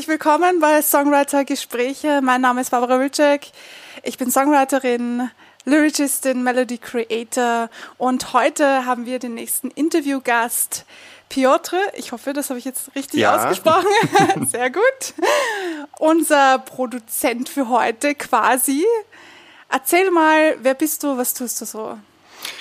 herzlich willkommen bei Songwriter Gespräche. Mein Name ist Barbara Wilczek. Ich bin Songwriterin, Lyricistin, Melody Creator und heute haben wir den nächsten Interviewgast, Piotr. Ich hoffe, das habe ich jetzt richtig ja. ausgesprochen. Sehr gut. Unser Produzent für heute quasi. Erzähl mal, wer bist du, was tust du so?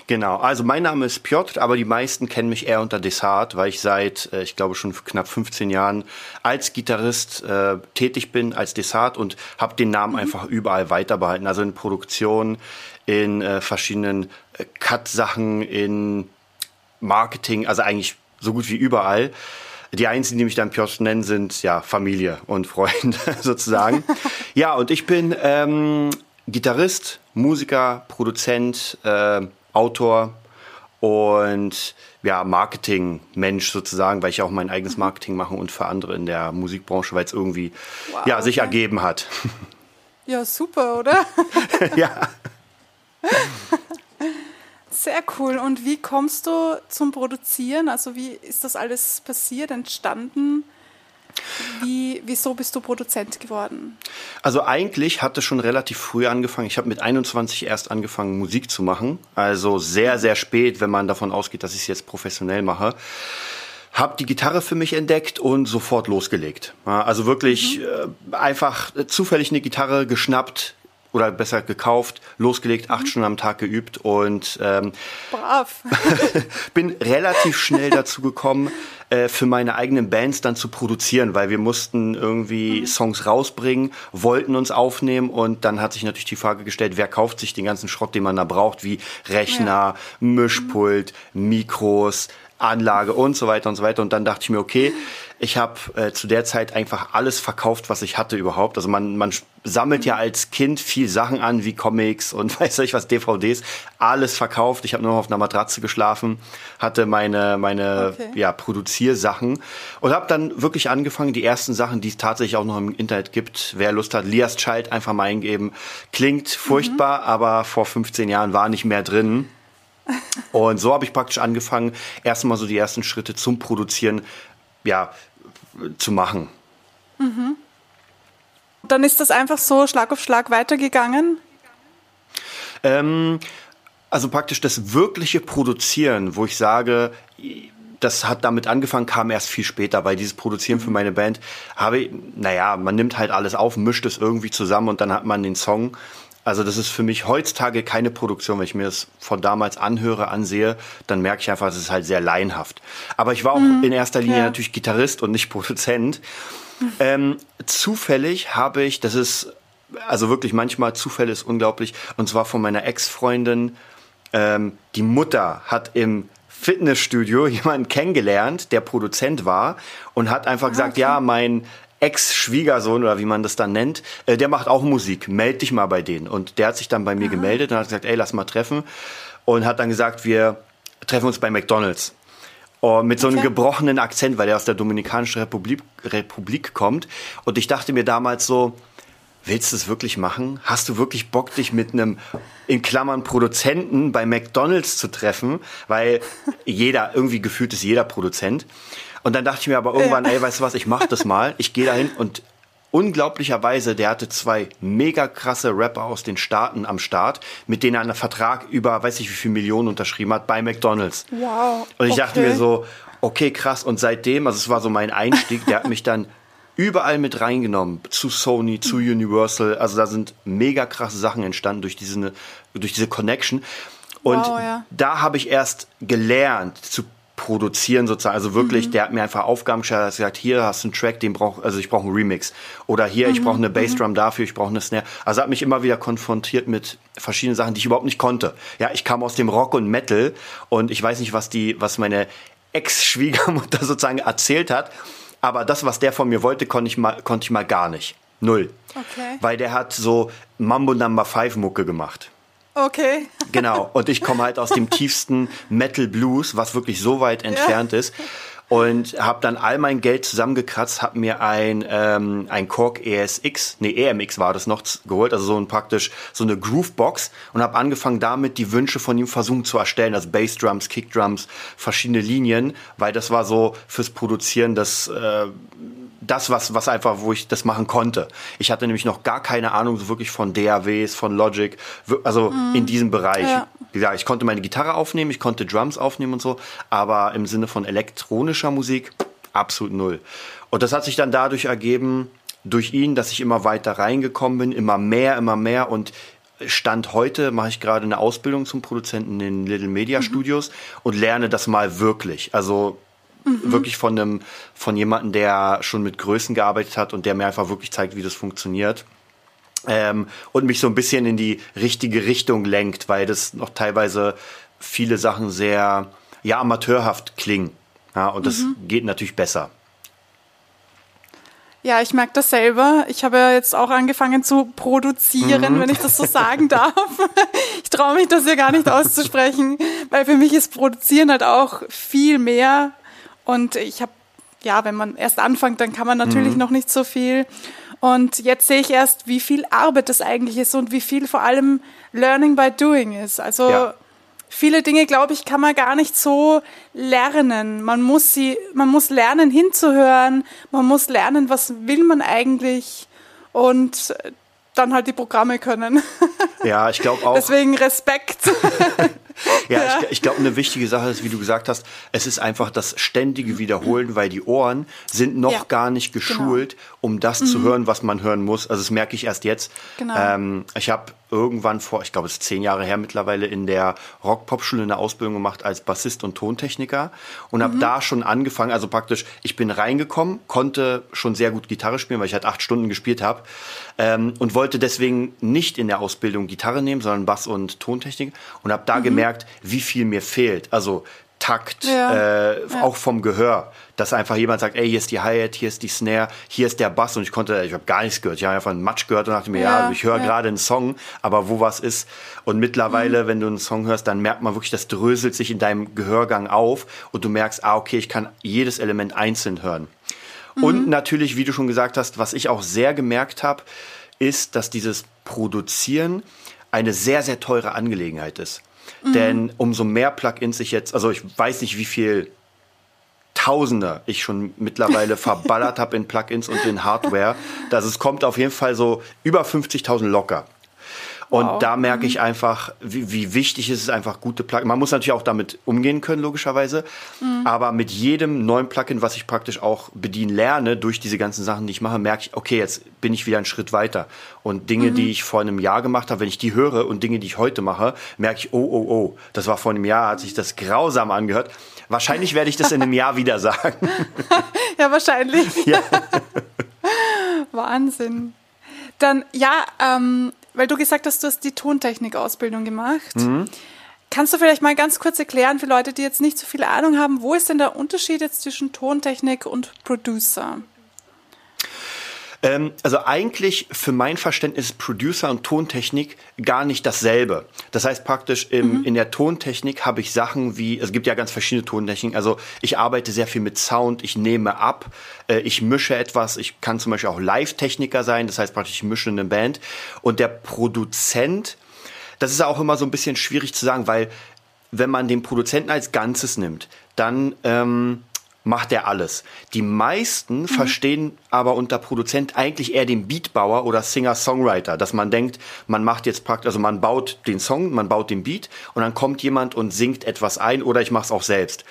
Genau, also mein Name ist Piotr, aber die meisten kennen mich eher unter Desart, weil ich seit, äh, ich glaube schon knapp 15 Jahren als Gitarrist äh, tätig bin, als Desart und habe den Namen mhm. einfach überall weiter behalten. Also in Produktion, in äh, verschiedenen äh, Cut-Sachen, in Marketing, also eigentlich so gut wie überall. Die einzigen, die mich dann Piotr nennen, sind ja Familie und Freunde sozusagen. ja, und ich bin ähm, Gitarrist, Musiker, Produzent, äh, Autor und ja, Marketing-Mensch sozusagen, weil ich auch mein eigenes mhm. Marketing mache und für andere in der Musikbranche, weil es irgendwie wow, ja, sich okay. ergeben hat. Ja, super, oder? ja. Sehr cool. Und wie kommst du zum Produzieren? Also wie ist das alles passiert, entstanden? Wie, wieso bist du Produzent geworden? Also eigentlich hatte schon relativ früh angefangen. Ich habe mit 21 erst angefangen, Musik zu machen. Also sehr, sehr spät, wenn man davon ausgeht, dass ich es jetzt professionell mache. Hab die Gitarre für mich entdeckt und sofort losgelegt. Also wirklich mhm. äh, einfach zufällig eine Gitarre geschnappt, oder besser gekauft, losgelegt, acht mhm. Stunden am Tag geübt und ähm, Brav. bin relativ schnell dazu gekommen, äh, für meine eigenen Bands dann zu produzieren, weil wir mussten irgendwie mhm. Songs rausbringen, wollten uns aufnehmen und dann hat sich natürlich die Frage gestellt, wer kauft sich den ganzen Schrott, den man da braucht, wie Rechner, ja. Mischpult. Mikros, Anlage und so weiter und so weiter. Und dann dachte ich mir, okay, ich habe äh, zu der Zeit einfach alles verkauft, was ich hatte überhaupt. Also man, man sammelt ja als Kind viel Sachen an, wie Comics und weiß ich was, DVDs. Alles verkauft. Ich habe nur noch auf einer Matratze geschlafen, hatte meine, meine okay. ja, Produziersachen und habe dann wirklich angefangen, die ersten Sachen, die es tatsächlich auch noch im Internet gibt, wer Lust hat, Lias Child einfach mal eingeben. Klingt furchtbar, mhm. aber vor 15 Jahren war nicht mehr drin. Und so habe ich praktisch angefangen, erstmal so die ersten Schritte zum Produzieren, ja, zu machen. Mhm. Dann ist das einfach so Schlag auf Schlag weitergegangen? Ähm, also praktisch das wirkliche Produzieren, wo ich sage, das hat damit angefangen, kam erst viel später, weil dieses Produzieren für mhm. meine Band habe ich, naja, man nimmt halt alles auf, mischt es irgendwie zusammen und dann hat man den Song. Also das ist für mich heutzutage keine Produktion. Wenn ich mir das von damals anhöre, ansehe, dann merke ich einfach, es ist halt sehr laienhaft. Aber ich war auch mhm, in erster Linie ja. natürlich Gitarrist und nicht Produzent. Mhm. Ähm, zufällig habe ich, das ist, also wirklich manchmal Zufälle ist unglaublich, und zwar von meiner Ex-Freundin, ähm, die Mutter hat im Fitnessstudio jemanden kennengelernt, der Produzent war und hat einfach ah, gesagt, okay. ja, mein Ex-Schwiegersohn oder wie man das dann nennt, äh, der macht auch Musik, meld dich mal bei denen. Und der hat sich dann bei mir Aha. gemeldet und hat gesagt, ey, lass mal treffen. Und hat dann gesagt, wir treffen uns bei McDonalds. Oh, mit so einem gebrochenen Akzent, weil er aus der Dominikanischen Republik, Republik kommt. Und ich dachte mir damals so, willst du es wirklich machen? Hast du wirklich Bock, dich mit einem, in Klammern, Produzenten bei McDonalds zu treffen? Weil jeder, irgendwie gefühlt ist jeder Produzent. Und dann dachte ich mir aber irgendwann, ja. ey, weißt du was, ich mach das mal. Ich gehe dahin und unglaublicherweise, der hatte zwei mega krasse Rapper aus den Staaten am Start, mit denen er einen Vertrag über, weiß ich wie viel Millionen unterschrieben hat, bei McDonalds. Wow. Und ich okay. dachte mir so, okay, krass. Und seitdem, also es war so mein Einstieg, der hat mich dann überall mit reingenommen, zu Sony, zu Universal. Also da sind mega krasse Sachen entstanden durch diese, durch diese Connection. Und wow, ja. da habe ich erst gelernt zu produzieren sozusagen. Also wirklich, mhm. der hat mir einfach Aufgaben gestellt, hat gesagt, hier hast du einen Track, den brauch, also ich brauche einen Remix. Oder hier, mhm. ich brauche eine Bassdrum mhm. dafür, ich brauche eine Snare. Also hat mich immer wieder konfrontiert mit verschiedenen Sachen, die ich überhaupt nicht konnte. Ja, ich kam aus dem Rock und Metal und ich weiß nicht, was die, was meine Ex-Schwiegermutter sozusagen erzählt hat. Aber das, was der von mir wollte, konnte ich mal, konnte ich mal gar nicht. Null. Okay. Weil der hat so Mambo Number 5 Mucke gemacht. Okay. Genau. Und ich komme halt aus dem tiefsten Metal Blues, was wirklich so weit entfernt ja. ist. Und habe dann all mein Geld zusammengekratzt, habe mir ein, ähm, ein Korg ESX, nee, EMX war das noch, geholt, also so ein praktisch so eine Groovebox und habe angefangen damit die Wünsche von ihm versuchen zu erstellen, also Bassdrums, Kickdrums, verschiedene Linien, weil das war so fürs Produzieren das äh, das, was, was einfach, wo ich das machen konnte. Ich hatte nämlich noch gar keine Ahnung so wirklich von DAWs, von Logic, also mhm. in diesem Bereich. Ja. Gesagt, ich konnte meine Gitarre aufnehmen, ich konnte Drums aufnehmen und so, aber im Sinne von elektronischer Musik absolut null. Und das hat sich dann dadurch ergeben, durch ihn, dass ich immer weiter reingekommen bin, immer mehr, immer mehr und Stand heute mache ich gerade eine Ausbildung zum Produzenten in Little Media mhm. Studios und lerne das mal wirklich. Also mhm. wirklich von einem, von jemandem, der schon mit Größen gearbeitet hat und der mir einfach wirklich zeigt, wie das funktioniert. Ähm, und mich so ein bisschen in die richtige Richtung lenkt, weil das noch teilweise viele Sachen sehr ja amateurhaft klingen. Ja, und das mhm. geht natürlich besser. Ja, ich merke das selber. Ich habe ja jetzt auch angefangen zu produzieren, mhm. wenn ich das so sagen darf. Ich traue mich das ja gar nicht auszusprechen, weil für mich ist Produzieren halt auch viel mehr. Und ich habe, ja, wenn man erst anfängt, dann kann man natürlich mhm. noch nicht so viel. Und jetzt sehe ich erst, wie viel Arbeit das eigentlich ist und wie viel vor allem Learning by Doing ist. Also ja viele Dinge, glaube ich, kann man gar nicht so lernen. Man muss sie, man muss lernen hinzuhören, man muss lernen, was will man eigentlich und dann halt die Programme können. Ja, ich glaube auch. Deswegen Respekt. ja, ja, ich, ich glaube, eine wichtige Sache ist, wie du gesagt hast, es ist einfach das ständige Wiederholen, weil die Ohren sind noch ja, gar nicht genau. geschult, genau. um das mhm. zu hören, was man hören muss. Also das merke ich erst jetzt. Genau. Ähm, ich habe irgendwann vor, ich glaube, es ist zehn Jahre her mittlerweile, in der Rock-Pop-Schule eine Ausbildung gemacht als Bassist und Tontechniker und mhm. habe da schon angefangen, also praktisch, ich bin reingekommen, konnte schon sehr gut Gitarre spielen, weil ich halt acht Stunden gespielt habe ähm, und wollte deswegen nicht in der Ausbildung Gitarre nehmen, sondern Bass und Tontechnik und habe da mhm. gemerkt, wie viel mir fehlt. Also Takt, ja. Äh, ja. auch vom Gehör, dass einfach jemand sagt, ey, hier ist die Hi-Hat, hier ist die Snare, hier ist der Bass und ich konnte, ich habe gar nichts gehört, ich habe einfach einen Matsch gehört und dachte mir, ja, ja ich höre gerade einen Song, aber wo was ist und mittlerweile, mhm. wenn du einen Song hörst, dann merkt man wirklich, das dröselt sich in deinem Gehörgang auf und du merkst, ah, okay, ich kann jedes Element einzeln hören. Mhm. Und natürlich, wie du schon gesagt hast, was ich auch sehr gemerkt habe, ist, dass dieses Produzieren eine sehr, sehr teure Angelegenheit ist. Mhm. Denn umso mehr Plugins ich jetzt, also ich weiß nicht, wie viel Tausende ich schon mittlerweile verballert habe in Plugins und in Hardware. dass es kommt auf jeden Fall so über 50.000 locker. Und wow. da merke ich mhm. einfach, wie, wie wichtig ist es einfach, gute Plugins. Man muss natürlich auch damit umgehen können, logischerweise. Mhm. Aber mit jedem neuen Plugin, was ich praktisch auch bedienen lerne, durch diese ganzen Sachen, die ich mache, merke ich, okay, jetzt bin ich wieder einen Schritt weiter. Und Dinge, mhm. die ich vor einem Jahr gemacht habe, wenn ich die höre und Dinge, die ich heute mache, merke ich, oh, oh, oh, das war vor einem Jahr, hat sich das grausam angehört. Wahrscheinlich werde ich das in einem Jahr wieder sagen. ja, wahrscheinlich. Ja. Wahnsinn. Dann, ja, ähm, weil du gesagt hast, du hast die Tontechnik-Ausbildung gemacht. Mhm. Kannst du vielleicht mal ganz kurz erklären für Leute, die jetzt nicht so viel Ahnung haben, wo ist denn der Unterschied jetzt zwischen Tontechnik und Producer? Ähm, also eigentlich für mein Verständnis Producer und Tontechnik gar nicht dasselbe. Das heißt praktisch im, mhm. in der Tontechnik habe ich Sachen wie, es gibt ja ganz verschiedene Tontechniken. Also ich arbeite sehr viel mit Sound, ich nehme ab, äh, ich mische etwas, ich kann zum Beispiel auch Live-Techniker sein, das heißt praktisch ich mische eine Band. Und der Produzent, das ist auch immer so ein bisschen schwierig zu sagen, weil wenn man den Produzenten als Ganzes nimmt, dann ähm, macht er alles. Die meisten mhm. verstehen aber unter Produzent eigentlich eher den Beatbauer oder Singer-Songwriter, dass man denkt, man macht jetzt praktisch, also man baut den Song, man baut den Beat und dann kommt jemand und singt etwas ein oder ich mache es auch selbst.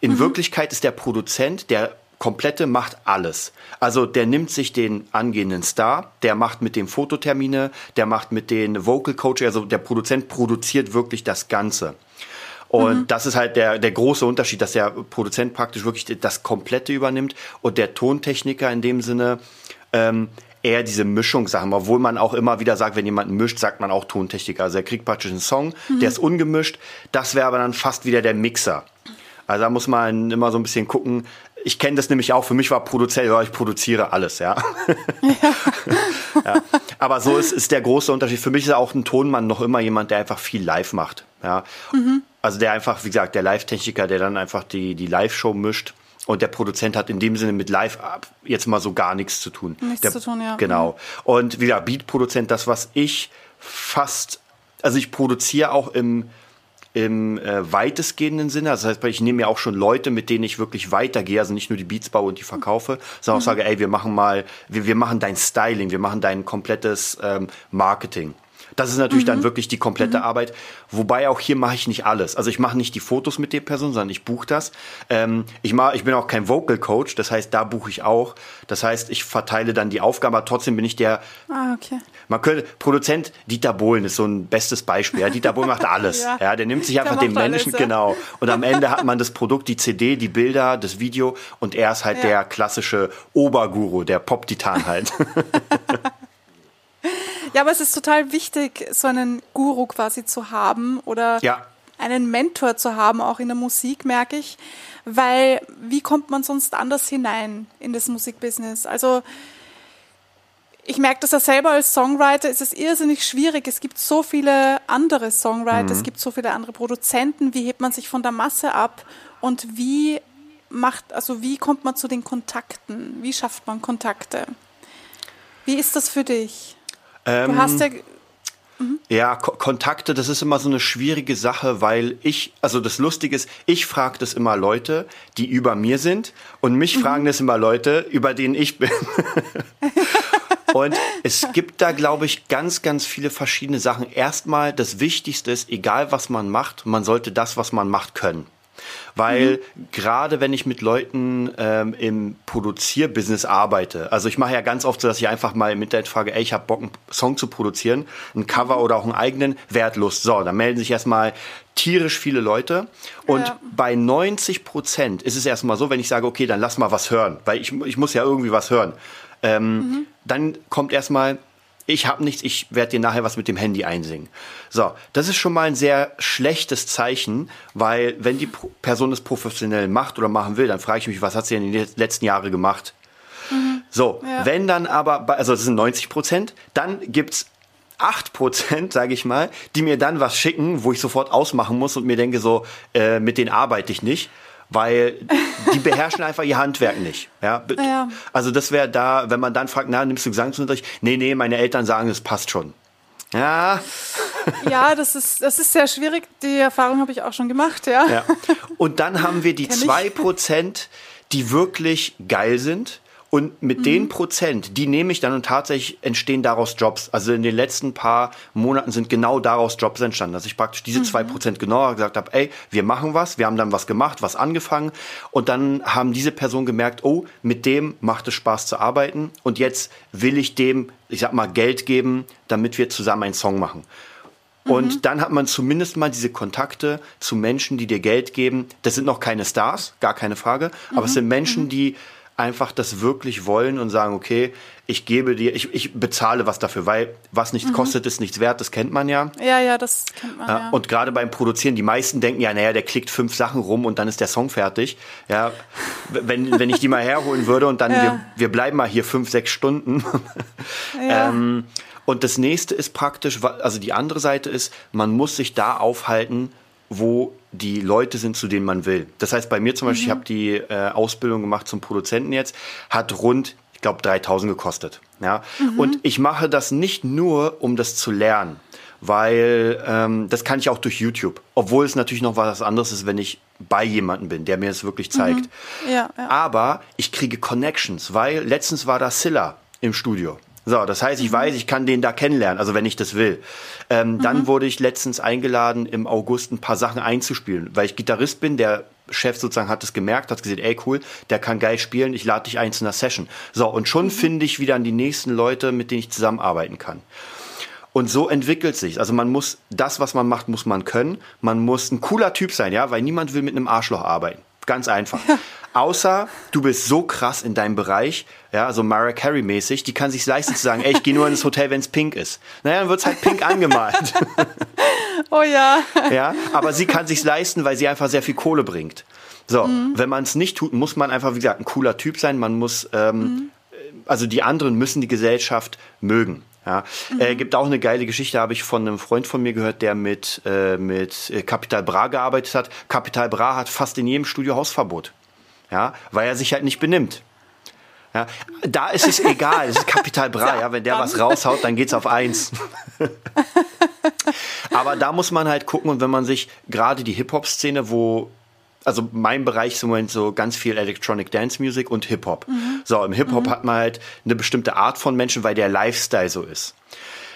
In mhm. Wirklichkeit ist der Produzent der komplette macht alles. Also der nimmt sich den angehenden Star, der macht mit dem Fototermine, der macht mit den Vocal Coach, also der Produzent produziert wirklich das Ganze. Und mhm. das ist halt der, der große Unterschied, dass der Produzent praktisch wirklich das Komplette übernimmt und der Tontechniker in dem Sinne ähm, eher diese Mischungssachen, obwohl man auch immer wieder sagt, wenn jemand mischt, sagt man auch Tontechniker. Also er kriegt praktisch einen Song, mhm. der ist ungemischt, das wäre aber dann fast wieder der Mixer. Also da muss man immer so ein bisschen gucken. Ich kenne das nämlich auch, für mich war Produzent, ja, ich produziere alles, ja. ja. ja. Aber so ist, ist der große Unterschied. Für mich ist auch ein Tonmann noch immer jemand, der einfach viel live macht. Ja. Mhm. Also der einfach, wie gesagt, der Live-Techniker, der dann einfach die, die Live-Show mischt. Und der Produzent hat in dem Sinne mit Live jetzt mal so gar nichts zu tun. Nichts der, zu tun, ja. Genau. Und wie Beat-Produzent, das, was ich fast, also ich produziere auch im, im äh, weitestgehenden Sinne. Also das heißt, ich nehme ja auch schon Leute, mit denen ich wirklich weitergehe, also nicht nur die Beats baue und die verkaufe, sondern auch sage, ey, wir machen mal, wir, wir machen dein Styling, wir machen dein komplettes ähm, Marketing. Das ist natürlich mhm. dann wirklich die komplette mhm. Arbeit. Wobei auch hier mache ich nicht alles. Also ich mache nicht die Fotos mit der Person, sondern ich buche das. Ähm, ich, mach, ich bin auch kein Vocal Coach, das heißt, da buche ich auch. Das heißt, ich verteile dann die Aufgabe, aber trotzdem bin ich der. Ah, okay. Man könnte, Produzent Dieter Bohlen ist so ein bestes Beispiel. Ja, Dieter Bohlen macht alles. ja. ja. der nimmt sich einfach den Menschen, alles, ja. genau. Und am Ende hat man das Produkt, die CD, die Bilder, das Video und er ist halt ja. der klassische Oberguru, der Pop-Titan halt. Ja, aber es ist total wichtig, so einen Guru quasi zu haben oder ja. einen Mentor zu haben, auch in der Musik, merke ich. Weil wie kommt man sonst anders hinein in das Musikbusiness? Also ich merke das ja selber als Songwriter, ist es irrsinnig schwierig. Es gibt so viele andere Songwriter, mhm. es gibt so viele andere Produzenten. Wie hebt man sich von der Masse ab? Und wie macht, also wie kommt man zu den Kontakten? Wie schafft man Kontakte? Wie ist das für dich? Ähm, du hast ja. Mhm. Ja, Ko Kontakte, das ist immer so eine schwierige Sache, weil ich, also das Lustige ist, ich frage das immer Leute, die über mir sind und mich mhm. fragen das immer Leute, über denen ich bin. Und es gibt da, glaube ich, ganz, ganz viele verschiedene Sachen. Erstmal, das Wichtigste ist, egal was man macht, man sollte das, was man macht, können. Weil mhm. gerade wenn ich mit Leuten ähm, im Produzierbusiness arbeite, also ich mache ja ganz oft so, dass ich einfach mal im Internet frage, ey, ich habe Bock, einen Song zu produzieren, ein Cover oder auch einen eigenen, Wertlust. So, dann melden sich erstmal tierisch viele Leute. Und ja. bei 90 Prozent ist es erstmal so, wenn ich sage, okay, dann lass mal was hören, weil ich, ich muss ja irgendwie was hören. Ähm, mhm. Dann kommt erstmal, ich habe nichts, ich werde dir nachher was mit dem Handy einsingen. So, das ist schon mal ein sehr schlechtes Zeichen, weil wenn die Person es professionell macht oder machen will, dann frage ich mich, was hat sie in den letzten Jahren gemacht? Mhm. So, ja. wenn dann aber, also das sind 90 Prozent, dann gibt's 8 Prozent, sage ich mal, die mir dann was schicken, wo ich sofort ausmachen muss und mir denke so, äh, mit denen arbeite ich nicht weil die beherrschen einfach ihr Handwerk nicht. Ja? ja. Also das wäre da, wenn man dann fragt, na, nimmst du Gesangsunterricht? Nee, nee, meine Eltern sagen, es passt schon. Ja. Ja, das ist, das ist sehr schwierig. Die Erfahrung habe ich auch schon gemacht, ja. ja. Und dann haben wir die zwei Prozent, die wirklich geil sind und mit mhm. den Prozent, die nehme ich dann und tatsächlich entstehen daraus Jobs. Also in den letzten paar Monaten sind genau daraus Jobs entstanden, dass ich praktisch diese zwei mhm. Prozent genauer gesagt habe, ey, wir machen was, wir haben dann was gemacht, was angefangen und dann haben diese Personen gemerkt, oh, mit dem macht es Spaß zu arbeiten und jetzt will ich dem, ich sag mal, Geld geben, damit wir zusammen einen Song machen. Und mhm. dann hat man zumindest mal diese Kontakte zu Menschen, die dir Geld geben. Das sind noch keine Stars, gar keine Frage, aber mhm. es sind Menschen, mhm. die einfach das wirklich wollen und sagen, okay, ich gebe dir, ich, ich bezahle was dafür, weil was nichts mhm. kostet, ist nichts wert, das kennt man ja. Ja, ja, das kennt man. Ja. Und gerade beim Produzieren, die meisten denken ja, naja, der klickt fünf Sachen rum und dann ist der Song fertig. Ja, wenn, wenn ich die mal herholen würde und dann, ja. wir, wir bleiben mal hier fünf, sechs Stunden. Ja. ähm, und das nächste ist praktisch, also die andere Seite ist, man muss sich da aufhalten, wo die Leute sind, zu denen man will. Das heißt, bei mir zum Beispiel, mhm. ich habe die äh, Ausbildung gemacht zum Produzenten jetzt, hat rund, ich glaube, 3000 gekostet. Ja? Mhm. Und ich mache das nicht nur, um das zu lernen, weil ähm, das kann ich auch durch YouTube. Obwohl es natürlich noch was anderes ist, wenn ich bei jemandem bin, der mir das wirklich zeigt. Mhm. Ja, ja. Aber ich kriege Connections, weil letztens war da Silla im Studio. So, das heißt, ich weiß, ich kann den da kennenlernen, also wenn ich das will. Ähm, mhm. Dann wurde ich letztens eingeladen, im August ein paar Sachen einzuspielen, weil ich Gitarrist bin, der Chef sozusagen hat es gemerkt, hat gesehen, ey cool, der kann geil spielen, ich lade dich ein zu einer Session. So, und schon mhm. finde ich wieder an die nächsten Leute, mit denen ich zusammenarbeiten kann. Und so entwickelt sich. Also man muss das, was man macht, muss man können. Man muss ein cooler Typ sein, ja, weil niemand will mit einem Arschloch arbeiten. Ganz einfach. Außer du bist so krass in deinem Bereich, ja, so Mariah Carey mäßig, die kann sich leisten zu sagen, ey, ich gehe nur ins Hotel, wenn es pink ist. Naja, dann wird's halt pink angemalt. Oh ja. Ja, aber sie kann sich leisten, weil sie einfach sehr viel Kohle bringt. So, mhm. wenn man es nicht tut, muss man einfach, wie gesagt, ein cooler Typ sein. Man muss, ähm, mhm. also die anderen müssen die Gesellschaft mögen. Ja, mhm. äh, gibt auch eine geile Geschichte, habe ich von einem Freund von mir gehört, der mit äh, mit Capital Bra gearbeitet hat. Capital Bra hat fast in jedem Studio Hausverbot ja, weil er sich halt nicht benimmt. Ja, da ist es egal, es ist Kapital Bra, ja, wenn der was raushaut, dann geht's auf eins. Aber da muss man halt gucken und wenn man sich gerade die Hip-Hop-Szene, wo also mein Bereich ist im Moment so ganz viel Electronic Dance Music und Hip-Hop. Mhm. So, im Hip-Hop mhm. hat man halt eine bestimmte Art von Menschen, weil der Lifestyle so ist.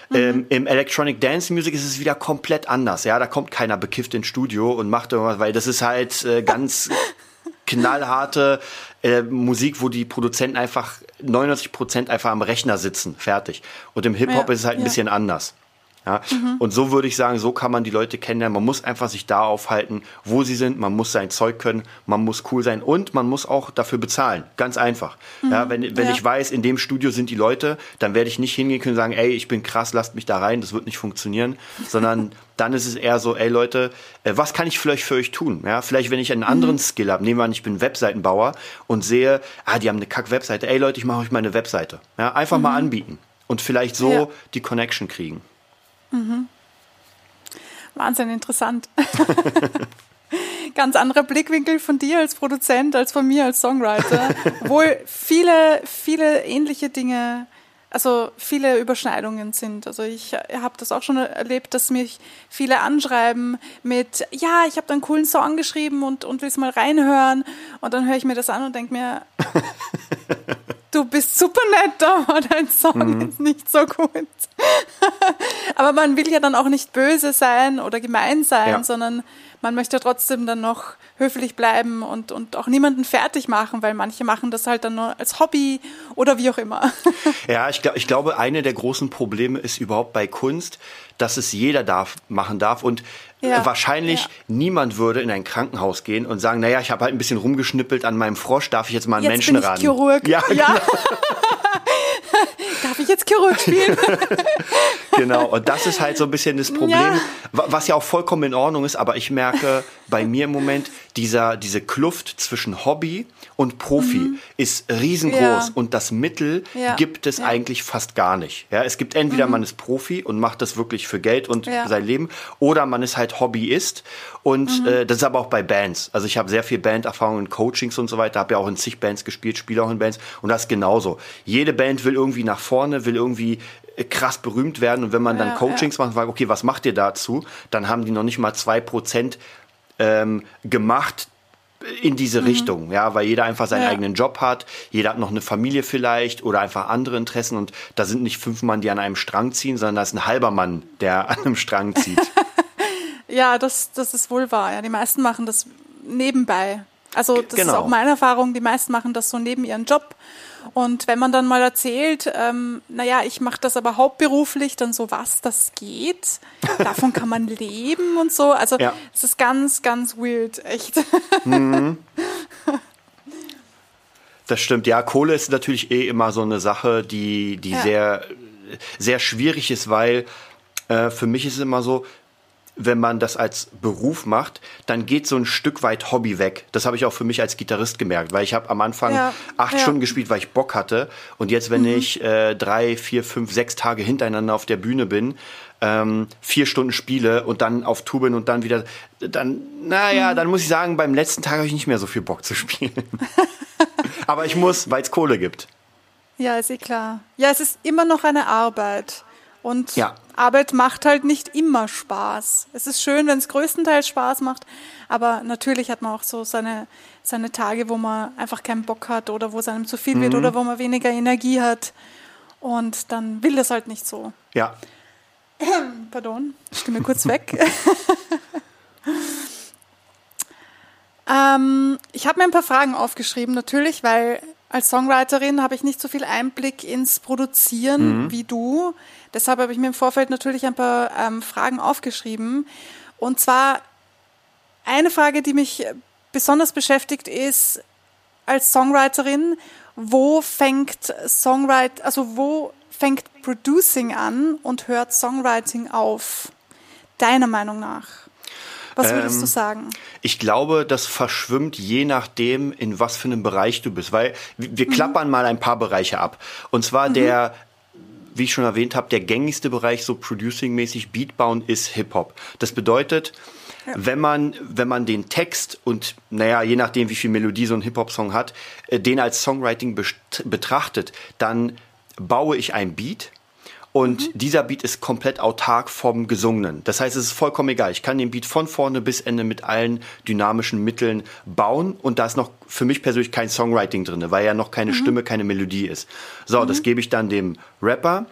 Mhm. Ähm, Im Electronic Dance Music ist es wieder komplett anders. Ja, da kommt keiner bekifft ins Studio und macht irgendwas, weil das ist halt äh, ganz knallharte äh, Musik, wo die Produzenten einfach 99 Prozent einfach am Rechner sitzen, fertig. Und im Hip-Hop ja, ist es halt ein ja. bisschen anders. Ja? Mhm. Und so würde ich sagen, so kann man die Leute kennenlernen. Man muss einfach sich da aufhalten, wo sie sind. Man muss sein Zeug können, man muss cool sein und man muss auch dafür bezahlen. Ganz einfach. Mhm. Ja, wenn wenn ja. ich weiß, in dem Studio sind die Leute, dann werde ich nicht hingehen können und sagen, ey, ich bin krass, lasst mich da rein, das wird nicht funktionieren, sondern dann ist es eher so, ey Leute, äh, was kann ich vielleicht für euch tun? Ja, vielleicht wenn ich einen anderen mhm. Skill habe, nehmen wir an, ich bin Webseitenbauer und sehe, ah, die haben eine Kack-Webseite, ey Leute, ich mache euch mal eine Webseite. Ja, einfach mal mhm. anbieten und vielleicht so ja. die Connection kriegen. Mhm. Wahnsinn interessant. Ganz anderer Blickwinkel von dir als Produzent, als von mir als Songwriter. Obwohl viele, viele ähnliche Dinge, also viele Überschneidungen sind. Also ich habe das auch schon erlebt, dass mich viele anschreiben mit, ja, ich habe da einen coolen Song geschrieben und, und will es mal reinhören. Und dann höre ich mir das an und denke mir, du bist super nett, aber dein Song mhm. ist nicht so gut. aber man will ja dann auch nicht böse sein oder gemein sein, ja. sondern man möchte trotzdem dann noch höflich bleiben und, und auch niemanden fertig machen, weil manche machen das halt dann nur als Hobby oder wie auch immer. ja, ich, glaub, ich glaube, eine der großen Probleme ist überhaupt bei Kunst, dass es jeder darf, machen darf und ja, wahrscheinlich ja. niemand würde in ein Krankenhaus gehen und sagen, naja, ich habe halt ein bisschen rumgeschnippelt an meinem Frosch, darf ich jetzt mal einen jetzt Menschen bin ich ran? Chirurg. Ja, ja. Genau. darf ich jetzt Chirurg spielen? genau, und das ist halt so ein bisschen das Problem, was ja auch vollkommen in Ordnung ist, aber ich merke bei mir im Moment, dieser, diese Kluft zwischen Hobby und Profi mhm. ist riesengroß ja. und das Mittel ja. gibt es eigentlich fast gar nicht. Ja, es gibt entweder mhm. man ist Profi und macht das wirklich für Geld und sein Leben oder man ist halt Hobbyist und mhm. äh, das ist aber auch bei Bands. Also ich habe sehr viel Banderfahrung in Coachings und so weiter, habe ja auch in zig Bands gespielt, spiele auch in Bands und das ist genauso. Jede Band will irgendwie nach vorne, will irgendwie äh, krass berühmt werden und wenn man dann ja, Coachings ja. macht und fragt, okay, was macht ihr dazu? Dann haben die noch nicht mal zwei Prozent ähm, gemacht in diese mhm. Richtung, ja, weil jeder einfach seinen ja. eigenen Job hat, jeder hat noch eine Familie vielleicht oder einfach andere Interessen und da sind nicht fünf Mann, die an einem Strang ziehen, sondern da ist ein halber Mann, der an einem Strang zieht. ja, das, das ist wohl wahr. Ja, die meisten machen das nebenbei. Also das genau. ist auch meine Erfahrung. Die meisten machen das so neben ihrem Job und wenn man dann mal erzählt, ähm, naja, ich mache das aber hauptberuflich, dann so, was, das geht? Davon kann man leben und so. Also ja. es ist ganz, ganz weird, echt. Mhm. Das stimmt. Ja, Kohle ist natürlich eh immer so eine Sache, die, die ja. sehr, sehr schwierig ist, weil äh, für mich ist es immer so, wenn man das als Beruf macht, dann geht so ein Stück weit Hobby weg. Das habe ich auch für mich als Gitarrist gemerkt, weil ich habe am Anfang ja, acht ja. Stunden gespielt, weil ich Bock hatte. Und jetzt, wenn mhm. ich äh, drei, vier, fünf, sechs Tage hintereinander auf der Bühne bin, ähm, vier Stunden spiele und dann auf Tour bin und dann wieder, dann, naja, mhm. dann muss ich sagen, beim letzten Tag habe ich nicht mehr so viel Bock zu spielen. Aber ich muss, weil es Kohle gibt. Ja, ist eh klar. Ja, es ist immer noch eine Arbeit. Und ja. Arbeit macht halt nicht immer Spaß. Es ist schön, wenn es größtenteils Spaß macht, aber natürlich hat man auch so seine, seine Tage, wo man einfach keinen Bock hat oder wo es einem zu viel mhm. wird oder wo man weniger Energie hat. Und dann will das halt nicht so. Ja. Pardon, Stimme kurz weg. ähm, ich habe mir ein paar Fragen aufgeschrieben, natürlich, weil als Songwriterin habe ich nicht so viel Einblick ins Produzieren mhm. wie du. Deshalb habe ich mir im Vorfeld natürlich ein paar ähm, Fragen aufgeschrieben. Und zwar eine Frage, die mich besonders beschäftigt, ist als Songwriterin, wo fängt Songwriting, also wo fängt Producing an und hört Songwriting auf? Deiner Meinung nach? Was würdest ähm, du sagen? Ich glaube, das verschwimmt je nachdem, in was für einem Bereich du bist. Weil wir mhm. klappern mal ein paar Bereiche ab. Und zwar mhm. der wie ich schon erwähnt habe, der gängigste Bereich so producing-mäßig Beatbauen ist Hip-Hop. Das bedeutet, ja. wenn man, wenn man den Text und, naja, je nachdem, wie viel Melodie so ein Hip-Hop-Song hat, äh, den als Songwriting betrachtet, dann baue ich ein Beat Und mhm. dieser Beat ist komplett autark vom Gesungenen. Das heißt, es ist vollkommen egal. Ich kann den Beat von vorne bis Ende mit allen dynamischen Mitteln bauen und da ist noch für mich persönlich kein Songwriting drin, weil ja noch keine mhm. Stimme, keine Melodie ist. So, mhm. das gebe ich dann dem Rapper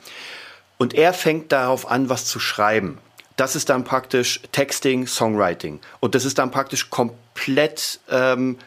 und er fängt darauf an, was zu schreiben. Das ist dann praktisch Texting, Songwriting. Und das ist dann praktisch komplett ähm,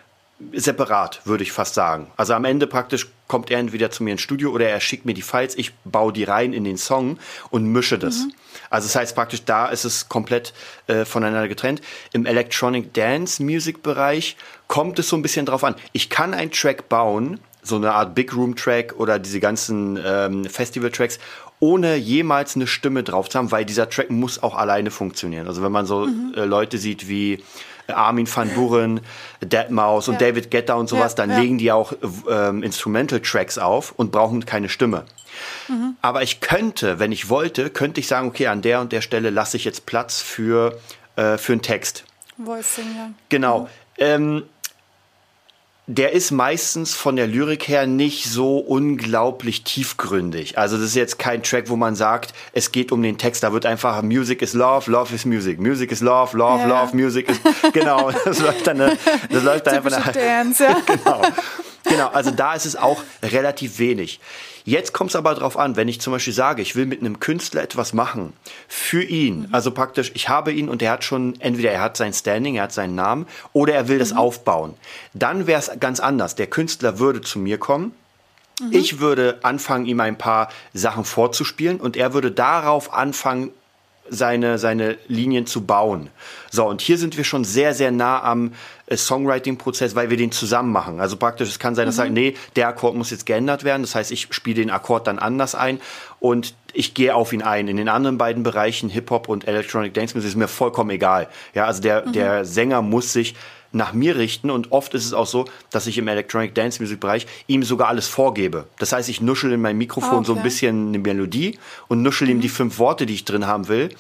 separat, würde ich fast sagen. Also am Ende praktisch kommt er entweder zu mir ins Studio oder er schickt mir die Files, ich baue die rein in den Song und mische das. Mhm. Also das heißt praktisch, da ist es komplett äh, voneinander getrennt. Im Electronic Dance Music Bereich kommt es so ein bisschen drauf an. Ich kann einen Track bauen, so eine Art Big Room Track oder diese ganzen ähm, Festival Tracks ohne jemals eine Stimme drauf zu haben, weil dieser Track muss auch alleine funktionieren. Also wenn man so mhm. äh, Leute sieht wie Armin van Buren, Deadmau5 und ja. David Guetta und sowas, dann legen die auch ähm, Instrumental-Tracks auf und brauchen keine Stimme. Mhm. Aber ich könnte, wenn ich wollte, könnte ich sagen, okay, an der und der Stelle lasse ich jetzt Platz für, äh, für einen Text. Voicing, ja. Genau. Mhm. Ähm, der ist meistens von der Lyrik her nicht so unglaublich tiefgründig. Also das ist jetzt kein Track, wo man sagt, es geht um den Text. Da wird einfach Music is Love, Love is Music, Music is Love, Love, ja. Love, Music is genau. Das läuft dann, das läuft dann einfach nach. Dance, ja. genau. Genau. Also da ist es auch relativ wenig. Jetzt kommt es aber darauf an, wenn ich zum Beispiel sage, ich will mit einem Künstler etwas machen für ihn, mhm. also praktisch, ich habe ihn und er hat schon, entweder er hat sein Standing, er hat seinen Namen oder er will mhm. das aufbauen, dann wäre es ganz anders. Der Künstler würde zu mir kommen, mhm. ich würde anfangen, ihm ein paar Sachen vorzuspielen und er würde darauf anfangen, seine, seine Linien zu bauen. So, und hier sind wir schon sehr, sehr nah am äh, Songwriting-Prozess, weil wir den zusammen machen. Also praktisch, es kann sein, dass mhm. sagt, nee, der Akkord muss jetzt geändert werden. Das heißt, ich spiele den Akkord dann anders ein und ich gehe auf ihn ein. In den anderen beiden Bereichen, Hip-Hop und Electronic Dance Music, ist mir vollkommen egal. Ja, also der, mhm. der Sänger muss sich nach mir richten und oft ist es auch so, dass ich im Electronic Dance Music Bereich ihm sogar alles vorgebe. Das heißt, ich nuschel in mein Mikrofon okay. so ein bisschen eine Melodie und nuschel ihm die fünf Worte, die ich drin haben will.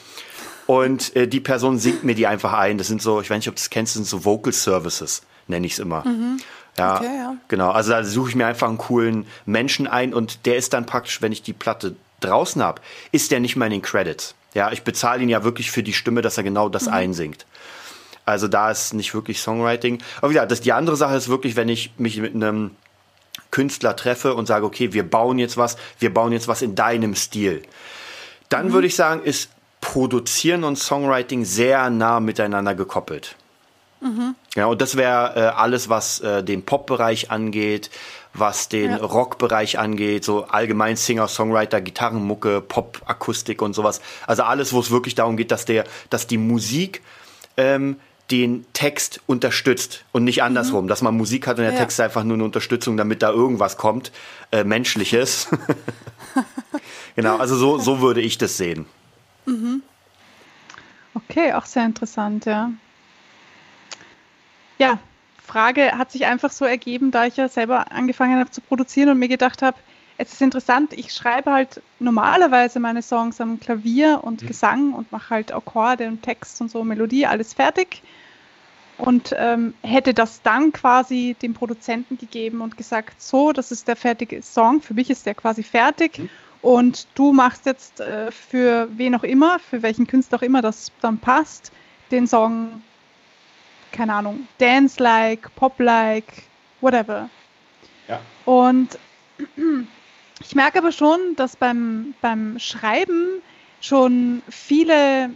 Und äh, die Person singt mir die einfach ein. Das sind so, ich weiß nicht, ob du das kennst, das sind so Vocal Services, nenne ich es immer. Mhm. Ja, okay, ja, genau. Also da suche ich mir einfach einen coolen Menschen ein und der ist dann praktisch, wenn ich die Platte draußen habe, ist der nicht mal in den Credits. Ja, ich bezahle ihn ja wirklich für die Stimme, dass er genau das mhm. einsingt. Also da ist nicht wirklich Songwriting. Aber ja, das, die andere Sache ist wirklich, wenn ich mich mit einem Künstler treffe und sage, okay, wir bauen jetzt was, wir bauen jetzt was in deinem Stil. Dann mhm. würde ich sagen, ist Produzieren und Songwriting sehr nah miteinander gekoppelt. Mhm. Ja, und das wäre äh, alles, was äh, den Pop-Bereich angeht, was den ja. Rock-Bereich angeht, so allgemein Singer, Songwriter, Gitarrenmucke, Pop, Akustik und sowas. Also alles, wo es wirklich darum geht, dass der, dass die Musik ähm, den Text unterstützt und nicht andersrum, mhm. dass man Musik hat und der ja. Text ist einfach nur eine Unterstützung, damit da irgendwas kommt, äh, menschliches. genau, also so, so würde ich das sehen. Mhm. Okay, auch sehr interessant, ja. Ja, Frage hat sich einfach so ergeben, da ich ja selber angefangen habe zu produzieren und mir gedacht habe, es ist interessant, ich schreibe halt normalerweise meine Songs am Klavier und mhm. Gesang und mache halt Akkorde und Text und so, Melodie, alles fertig. Und ähm, hätte das dann quasi dem Produzenten gegeben und gesagt, so, das ist der fertige Song, für mich ist der quasi fertig. Mhm. Und du machst jetzt äh, für wen auch immer, für welchen Künstler auch immer das dann passt, den Song, keine Ahnung, Dance-like, Pop-like, whatever. Ja. Und ich merke aber schon, dass beim, beim Schreiben schon viele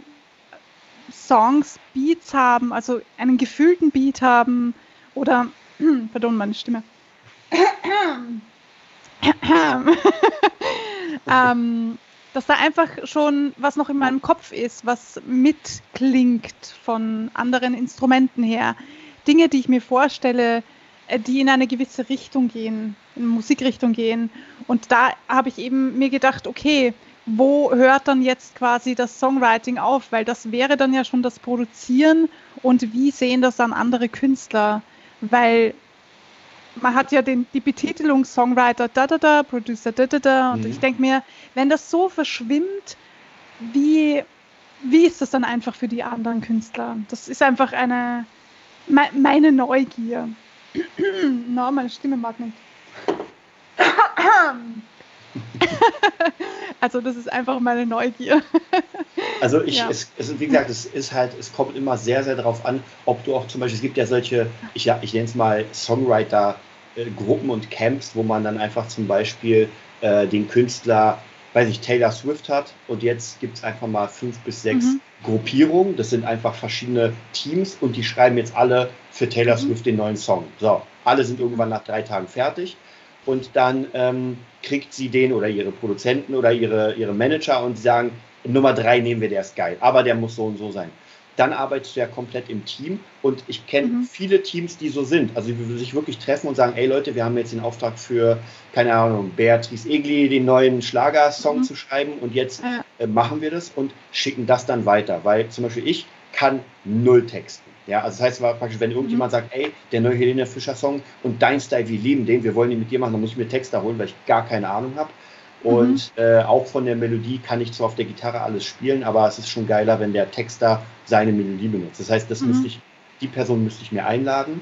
Songs Beats haben, also einen gefühlten Beat haben oder, pardon, meine Stimme. ähm, dass da einfach schon was noch in meinem Kopf ist, was mitklingt von anderen Instrumenten her. Dinge, die ich mir vorstelle, die in eine gewisse Richtung gehen, in Musikrichtung gehen. Und da habe ich eben mir gedacht, okay, wo hört dann jetzt quasi das Songwriting auf? Weil das wäre dann ja schon das Produzieren und wie sehen das dann andere Künstler? Weil man hat ja den, die Betitelung Songwriter da da da, Producer da da da. Und mhm. ich denke mir, wenn das so verschwimmt, wie, wie ist das dann einfach für die anderen Künstler? Das ist einfach eine meine Neugier. Na, meine Stimme mag nicht. Also das ist einfach meine Neugier. Also ich, ja. es, es, wie gesagt, es ist halt, es kommt immer sehr, sehr darauf an, ob du auch zum Beispiel, es gibt ja solche, ich, ja, ich nenne es mal Songwriter-Gruppen und Camps, wo man dann einfach zum Beispiel äh, den Künstler, weiß ich, Taylor Swift hat und jetzt gibt es einfach mal fünf bis sechs mhm. Gruppierungen. Das sind einfach verschiedene Teams und die schreiben jetzt alle für Taylor mhm. Swift den neuen Song. So, alle sind irgendwann nach drei Tagen fertig und dann ähm, kriegt sie den oder ihre Produzenten oder ihre, ihre Manager und sie sagen, Nummer drei nehmen wir, der ist geil, aber der muss so und so sein. Dann arbeitest du ja komplett im Team und ich kenne mhm. viele Teams, die so sind. Also die sich wirklich treffen und sagen, ey Leute, wir haben jetzt den Auftrag für, keine Ahnung, Beatrice Egli den neuen Schlagersong mhm. zu schreiben und jetzt ja. äh, machen wir das und schicken das dann weiter. Weil zum Beispiel ich kann null texten. Ja, also das heißt praktisch, wenn irgendjemand mhm. sagt, ey, der neue Helena Fischer Song und dein Style, wir lieben den, wir wollen ihn mit dir machen, dann muss ich mir Texte holen, weil ich gar keine Ahnung habe. Und mhm. äh, auch von der Melodie kann ich zwar auf der Gitarre alles spielen, aber es ist schon geiler, wenn der Texter seine Melodie benutzt. Das heißt, das mhm. müsste ich, die Person müsste ich mir einladen.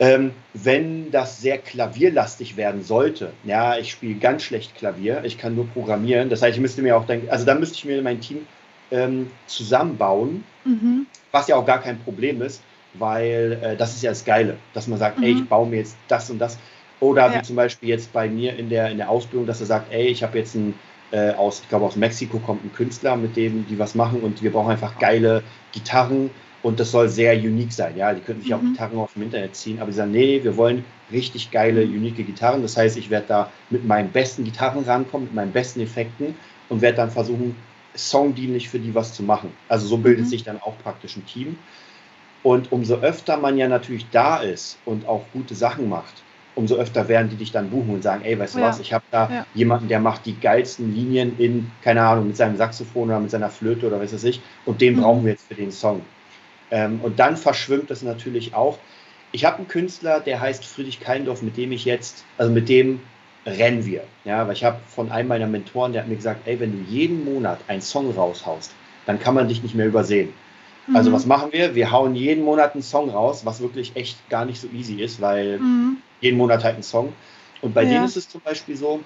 Ähm, wenn das sehr klavierlastig werden sollte, ja, ich spiele ganz schlecht Klavier, ich kann nur programmieren, das heißt, ich müsste mir auch dann, also dann müsste ich mir mein Team ähm, zusammenbauen, mhm. was ja auch gar kein Problem ist, weil äh, das ist ja das Geile, dass man sagt, mhm. ey, ich baue mir jetzt das und das. Oder ja. wie zum Beispiel jetzt bei mir in der, in der Ausbildung, dass er sagt, ey, ich habe jetzt ein, äh, aus, ich glaube aus Mexiko kommt ein Künstler, mit dem die was machen und wir brauchen einfach geile Gitarren und das soll sehr unique sein. Ja, die könnten sich mhm. auch Gitarren aus dem Internet ziehen, aber die sagen, nee, wir wollen richtig geile, unique Gitarren. Das heißt, ich werde da mit meinen besten Gitarren rankommen, mit meinen besten Effekten und werde dann versuchen, songdienlich für die was zu machen. Also so bildet mhm. sich dann auch praktisch ein Team. Und umso öfter man ja natürlich da ist und auch gute Sachen macht, umso öfter werden die dich dann buchen und sagen, ey, weißt du ja. was, ich habe da ja. jemanden, der macht die geilsten Linien in, keine Ahnung, mit seinem Saxophon oder mit seiner Flöte oder was weiß ich, und den mhm. brauchen wir jetzt für den Song. Ähm, und dann verschwimmt das natürlich auch. Ich habe einen Künstler, der heißt Friedrich Keindorf, mit dem ich jetzt, also mit dem rennen wir. Ja, weil ich habe von einem meiner Mentoren, der hat mir gesagt, ey, wenn du jeden Monat einen Song raushaust, dann kann man dich nicht mehr übersehen. Also mhm. Also was machen wir? Wir hauen jeden Monat einen Song raus, was wirklich echt gar nicht so easy ist, weil mhm jeden Monat halt einen Song. Und bei ja. denen ist es zum Beispiel so,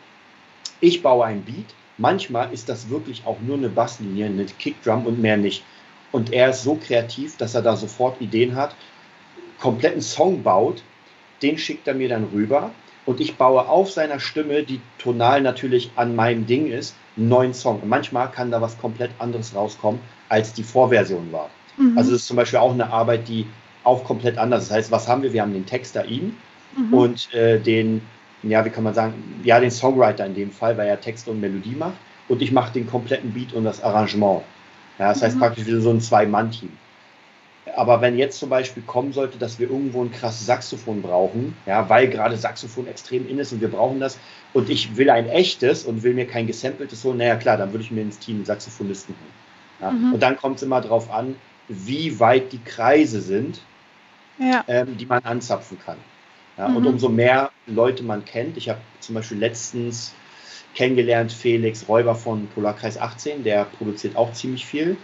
ich baue ein Beat, manchmal ist das wirklich auch nur eine Basslinie, eine Kickdrum und mehr nicht. Und er ist so kreativ, dass er da sofort Ideen hat, kompletten Song baut, den schickt er mir dann rüber und ich baue auf seiner Stimme, die tonal natürlich an meinem Ding ist, einen neuen Song. Und manchmal kann da was komplett anderes rauskommen, als die Vorversion war. Mhm. Also das ist zum Beispiel auch eine Arbeit, die auch komplett anders ist. Das heißt, was haben wir? Wir haben den Text da ihm, mhm. und äh, den, ja, wie kann man sagen, ja, den Songwriter in dem Fall, weil er Text und Melodie macht und ich mache den kompletten Beat und das Arrangement. Ja, das mhm. heißt praktisch wie so ein Zwei-Mann-Team. Aber wenn jetzt zum Beispiel kommen sollte, dass wir irgendwo ein krasses Saxophon brauchen, ja, weil gerade Saxophon extrem in ist und wir brauchen das und ich will ein echtes und will mir kein gesampeltes holen, naja klar, dann würde ich mir ins Team Saxophonisten holen. Ja. Mhm. Und dann kommt es immer darauf an, wie weit die Kreise sind, ja. ähm, die man anzapfen kann. Ja, mhm. Und umso mehr Leute man kennt, ich habe zum Beispiel letztens kennengelernt Felix Räuber von Polarkreis 18, der produziert auch ziemlich viel.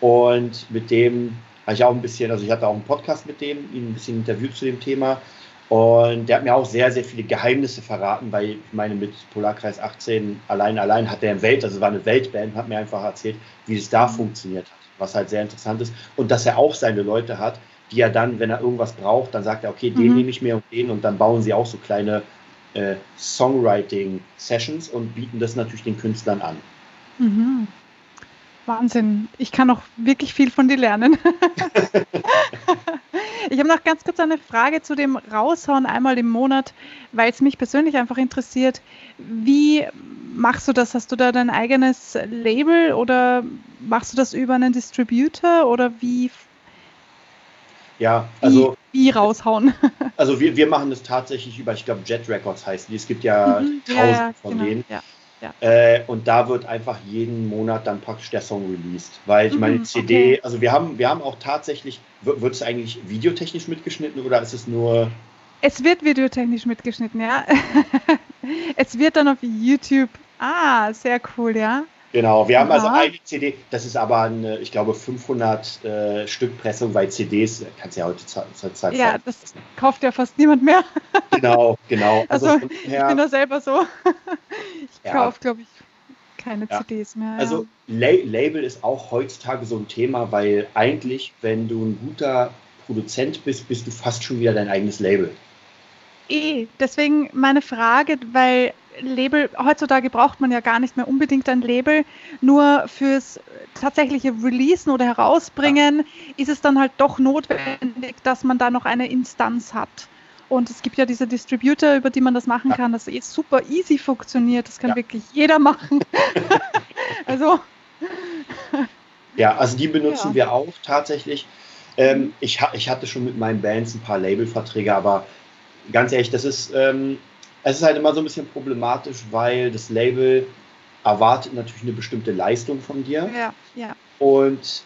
Und mit dem habe ich auch ein bisschen, also ich hatte auch einen Podcast mit dem, ihn ein bisschen interviewt zu dem Thema. Und der hat mir auch sehr, sehr viele Geheimnisse verraten, weil ich meine, mit Polarkreis 18 allein, allein hat er eine Welt, also war eine Weltband, hat mir einfach erzählt, wie es da funktioniert hat, was halt sehr interessant ist. Und dass er auch seine Leute hat, die er dann, wenn er irgendwas braucht, dann sagt er, okay, den mhm. nehme ich mir und den und dann bauen sie auch so kleine äh, Songwriting-Sessions und bieten das natürlich den Künstlern an. Mhm. Wahnsinn. Ich kann auch wirklich viel von dir lernen. ich habe noch ganz kurz eine Frage zu dem Raushauen einmal im Monat, weil es mich persönlich einfach interessiert. Wie machst du das? Hast du da dein eigenes Label oder machst du das über einen Distributor oder wie ja, also. Wie, wie raushauen. also wir, wir machen das tatsächlich über, ich glaube, Jet Records heißen die. Es gibt ja mhm, tausend ja, von genau, denen. Ja, ja. Äh, und da wird einfach jeden Monat dann praktisch der Song released. Weil ich mhm, meine, CD, okay. also wir haben, wir haben auch tatsächlich, wird es eigentlich videotechnisch mitgeschnitten oder ist es nur. Es wird videotechnisch mitgeschnitten, ja. es wird dann auf YouTube. Ah, sehr cool, ja. Genau, wir haben also eine CD, das ist aber eine, ich glaube, 500 äh, Stück Pressung, weil CDs kannst du ja heute zur Zeit Ja, das kauft ja fast niemand mehr. Genau, genau. Also, also her, ich bin da selber so. Ich ja. kaufe, glaube ich, keine ja. CDs mehr. Also La Label ist auch heutzutage so ein Thema, weil eigentlich, wenn du ein guter Produzent bist, bist du fast schon wieder dein eigenes Label. Eh, deswegen meine Frage, weil Label, heutzutage braucht man ja gar nicht mehr unbedingt ein Label, nur fürs tatsächliche Releasen oder Herausbringen ja. ist es dann halt doch notwendig, dass man da noch eine Instanz hat. Und es gibt ja diese Distributor, über die man das machen ja. kann, das eh super easy funktioniert. Das kann ja. wirklich jeder machen. also. Ja, also die benutzen wir auch tatsächlich. Ähm, ich, ich hatte schon mit meinen Bands ein paar Labelverträge, aber ganz ehrlich, das ist, ähm, es ist halt immer so ein bisschen problematisch, weil das Label erwartet natürlich eine bestimmte Leistung von dir. Ja, ja. Und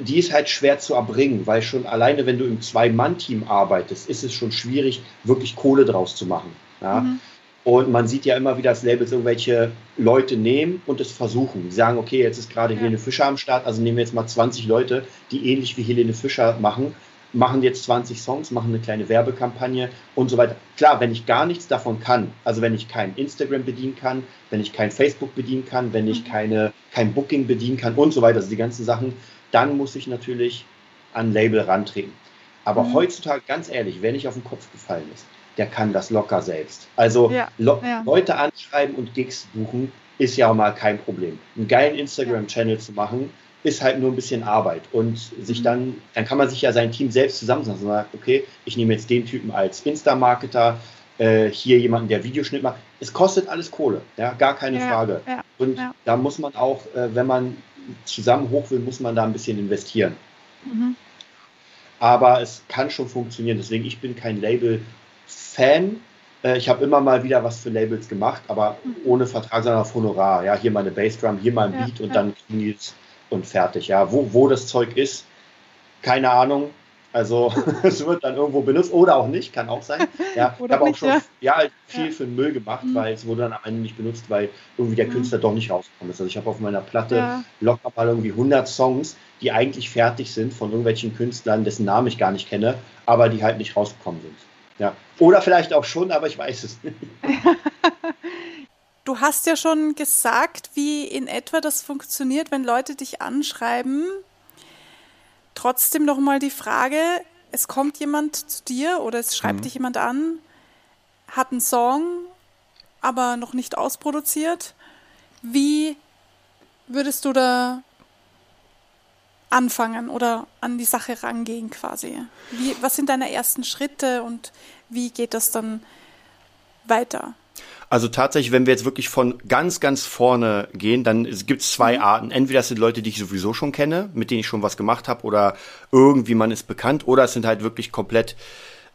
die ist halt schwer zu erbringen, weil schon alleine, wenn du im Zwei-Mann-Team arbeitest, ist es schon schwierig, wirklich Kohle draus zu machen. Ja? Mhm. Und man sieht ja immer wieder, dass Labels irgendwelche Leute nehmen und es versuchen. Die sagen, okay, jetzt ist gerade ja. Helene Fischer am Start, also nehmen wir jetzt mal 20 Leute, die ähnlich wie Helene Fischer machen machen jetzt 20 Songs, machen eine kleine Werbekampagne und so weiter. Klar, wenn ich gar nichts davon kann, also wenn ich kein Instagram bedienen kann, wenn ich kein Facebook bedienen kann, wenn ich mhm. keine, kein Booking bedienen kann und so weiter, also die ganzen Sachen, dann muss ich natürlich an Label rantreten. Aber mhm. heutzutage, ganz ehrlich, wer nicht auf den Kopf gefallen ist, der kann das locker selbst. Also ja, ja. Leute anschreiben und Gigs buchen ist ja auch mal kein Problem. Einen geilen Instagram-Channel zu machen, ist halt nur ein bisschen Arbeit. Und sich mhm. dann, dann kann man sich ja sein Team selbst zusammensetzen und sagt, okay, ich nehme jetzt den Typen als Insta-Marketer, äh, hier jemanden, der Videoschnitt macht. Es kostet alles Kohle, ja, gar keine ja, Frage. Ja, und ja. da muss man auch, äh, wenn man zusammen hoch will, muss man da ein bisschen investieren. Mhm. Aber es kann schon funktionieren. Deswegen, ich bin kein Label-Fan. Äh, ich habe immer mal wieder was für Labels gemacht, aber mhm. ohne Vertrag, sondern auf Honorar. Ja, hier meine Bassdrum, hier mal ein Beat und dann kriegen die es und fertig. Ja, wo, wo das Zeug ist, keine Ahnung. Also es wird dann irgendwo benutzt oder auch nicht, kann auch sein. Ja, ich habe auch schon ja. ja viel ja. für den Müll gemacht, mhm. weil es wurde dann am Ende nicht benutzt, weil irgendwie der mhm. Künstler doch nicht rausgekommen ist. Also ich habe auf meiner Platte ja. locker mal irgendwie 100 Songs, die eigentlich fertig sind von irgendwelchen Künstlern, dessen Namen ich gar nicht kenne, aber die halt nicht rausgekommen sind. Ja. Oder vielleicht auch schon, aber ich weiß es nicht. Du hast ja schon gesagt, wie in etwa das funktioniert, wenn Leute dich anschreiben. Trotzdem noch mal die Frage, es kommt jemand zu dir oder es schreibt mhm. dich jemand an, hat einen Song, aber noch nicht ausproduziert. Wie würdest du da anfangen oder an die Sache rangehen quasi? Wie, was sind deine ersten Schritte und wie geht das dann weiter? Also tatsächlich, wenn wir jetzt wirklich von ganz, ganz vorne gehen, dann gibt es zwei mhm. Arten. Entweder es sind Leute, die ich sowieso schon kenne, mit denen ich schon was gemacht habe, oder irgendwie man ist bekannt, oder es sind halt wirklich komplett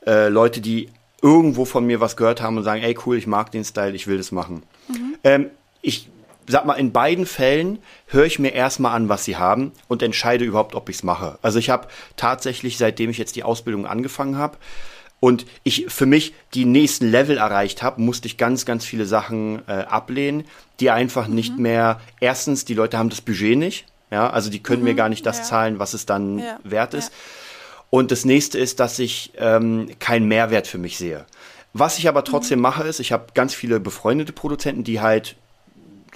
äh, Leute, die irgendwo von mir was gehört haben und sagen, ey cool, ich mag den Style, ich will das machen. Mhm. Ähm, ich sag mal, in beiden Fällen höre ich mir erstmal an, was sie haben und entscheide überhaupt, ob ich es mache. Also ich habe tatsächlich, seitdem ich jetzt die Ausbildung angefangen habe, und ich für mich die nächsten Level erreicht habe, musste ich ganz, ganz viele Sachen äh, ablehnen, die einfach mhm. nicht mehr, erstens, die Leute haben das Budget nicht, ja, also die können mhm, mir gar nicht das ja. zahlen, was es dann ja, wert ist. Ja. Und das nächste ist, dass ich ähm, keinen Mehrwert für mich sehe. Was ich aber trotzdem mhm. mache, ist, ich habe ganz viele befreundete Produzenten, die halt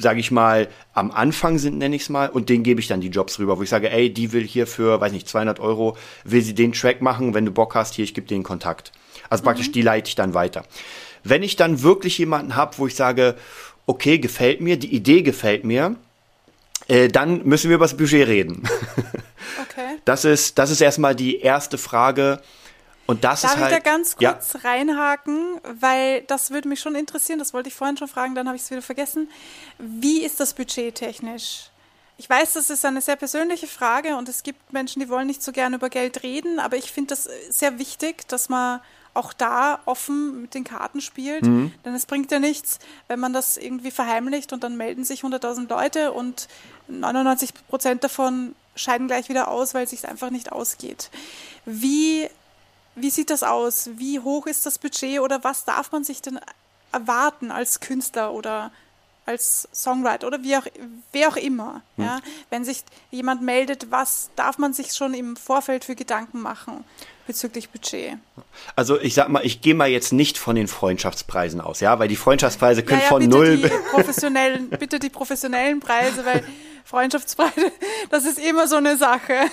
sage ich mal, am Anfang sind, nenne ich es mal, und denen gebe ich dann die Jobs rüber, wo ich sage, ey, die will hier für, weiß nicht, 200 Euro, will sie den Track machen, wenn du Bock hast, hier, ich gebe den Kontakt. Also praktisch, mhm. die leite ich dann weiter. Wenn ich dann wirklich jemanden habe, wo ich sage, okay, gefällt mir, die Idee gefällt mir, äh, dann müssen wir über das Budget reden. Okay. Das ist, das ist erstmal die erste Frage, und das Darf ist halt, ich da ganz kurz ja. reinhaken, weil das würde mich schon interessieren, das wollte ich vorhin schon fragen, dann habe ich es wieder vergessen. Wie ist das Budget technisch? Ich weiß, das ist eine sehr persönliche Frage und es gibt Menschen, die wollen nicht so gerne über Geld reden, aber ich finde das sehr wichtig, dass man auch da offen mit den Karten spielt. Mhm. Denn es bringt ja nichts, wenn man das irgendwie verheimlicht und dann melden sich 100.000 Leute und 99 Prozent davon scheiden gleich wieder aus, weil es sich einfach nicht ausgeht. Wie wie sieht das aus? Wie hoch ist das Budget oder was darf man sich denn erwarten als Künstler oder als Songwriter oder wie auch, wer auch immer. Hm. Ja? Wenn sich jemand meldet, was darf man sich schon im Vorfeld für Gedanken machen bezüglich Budget? Also ich sag mal, ich gehe mal jetzt nicht von den Freundschaftspreisen aus, ja, weil die Freundschaftspreise können ja, ja, von bitte null. Die professionellen, bitte die professionellen Preise, weil Freundschaftspreise, das ist immer so eine Sache.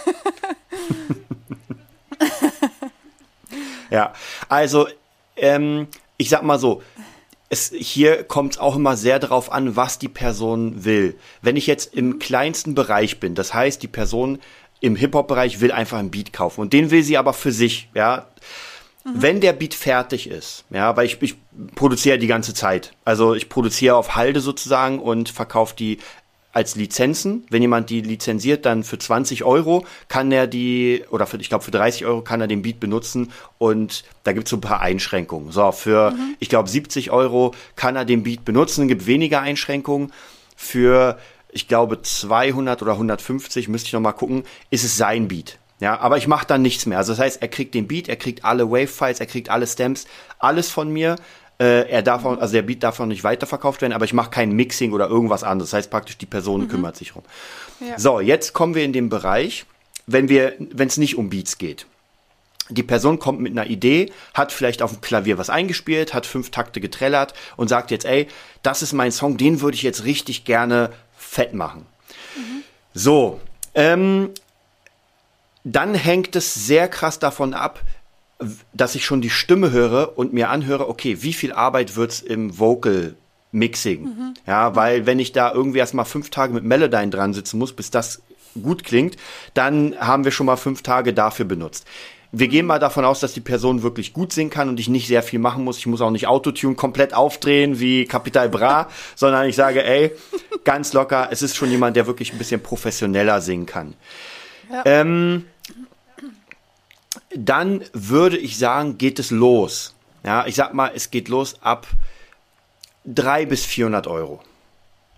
ja, also ähm, ich sag mal so, es, hier kommt es auch immer sehr darauf an, was die Person will. Wenn ich jetzt im kleinsten Bereich bin, das heißt, die Person im Hip-Hop-Bereich will einfach einen Beat kaufen und den will sie aber für sich, ja. Mhm. Wenn der Beat fertig ist, ja, weil ich, ich produziere die ganze Zeit. Also ich produziere auf Halde sozusagen und verkaufe die als Lizenzen. Wenn jemand die lizenziert, dann für 20 Euro kann er die, oder für, ich glaube für 30 Euro kann er den Beat benutzen und da gibt es so ein paar Einschränkungen. So, für, mhm. ich glaube, 70 Euro kann er den Beat benutzen, gibt weniger Einschränkungen. Für, ich glaube, 200 oder 150, müsste ich noch mal gucken, ist es sein Beat. Ja, aber ich mache dann nichts mehr. Also das heißt, er kriegt den Beat, er kriegt alle Wave-Files, er kriegt alle Stamps, alles von mir. Äh, er darf auch, also der Beat darf auch nicht weiterverkauft werden, aber ich mache kein Mixing oder irgendwas anderes. Das heißt praktisch, die Person mhm. kümmert sich rum. Ja. So, jetzt kommen wir in den Bereich, wenn wir, wenn es nicht um Beats geht. Die Person kommt mit einer Idee, hat vielleicht auf dem Klavier was eingespielt, hat fünf Takte getrellert und sagt jetzt, ey, das ist mein Song, den würde ich jetzt richtig gerne fett machen. Mhm. So, ähm, dann hängt es sehr krass davon ab, dass ich schon die Stimme höre und mir anhöre, okay, wie viel Arbeit wird's im Vocal Mixing? Mhm. Ja, weil wenn ich da irgendwie erstmal fünf Tage mit Melodyne dran sitzen muss, bis das gut klingt, dann haben wir schon mal fünf Tage dafür benutzt. Wir gehen mal davon aus, dass die Person wirklich gut singen kann und ich nicht sehr viel machen muss. Ich muss auch nicht Autotune komplett aufdrehen wie Capital Bra, sondern ich sage, ey, ganz locker, es ist schon jemand, der wirklich ein bisschen professioneller singen kann. Ja. Ähm, dann würde ich sagen, geht es los. Ja, ich sag mal, es geht los ab 300 bis 400 Euro.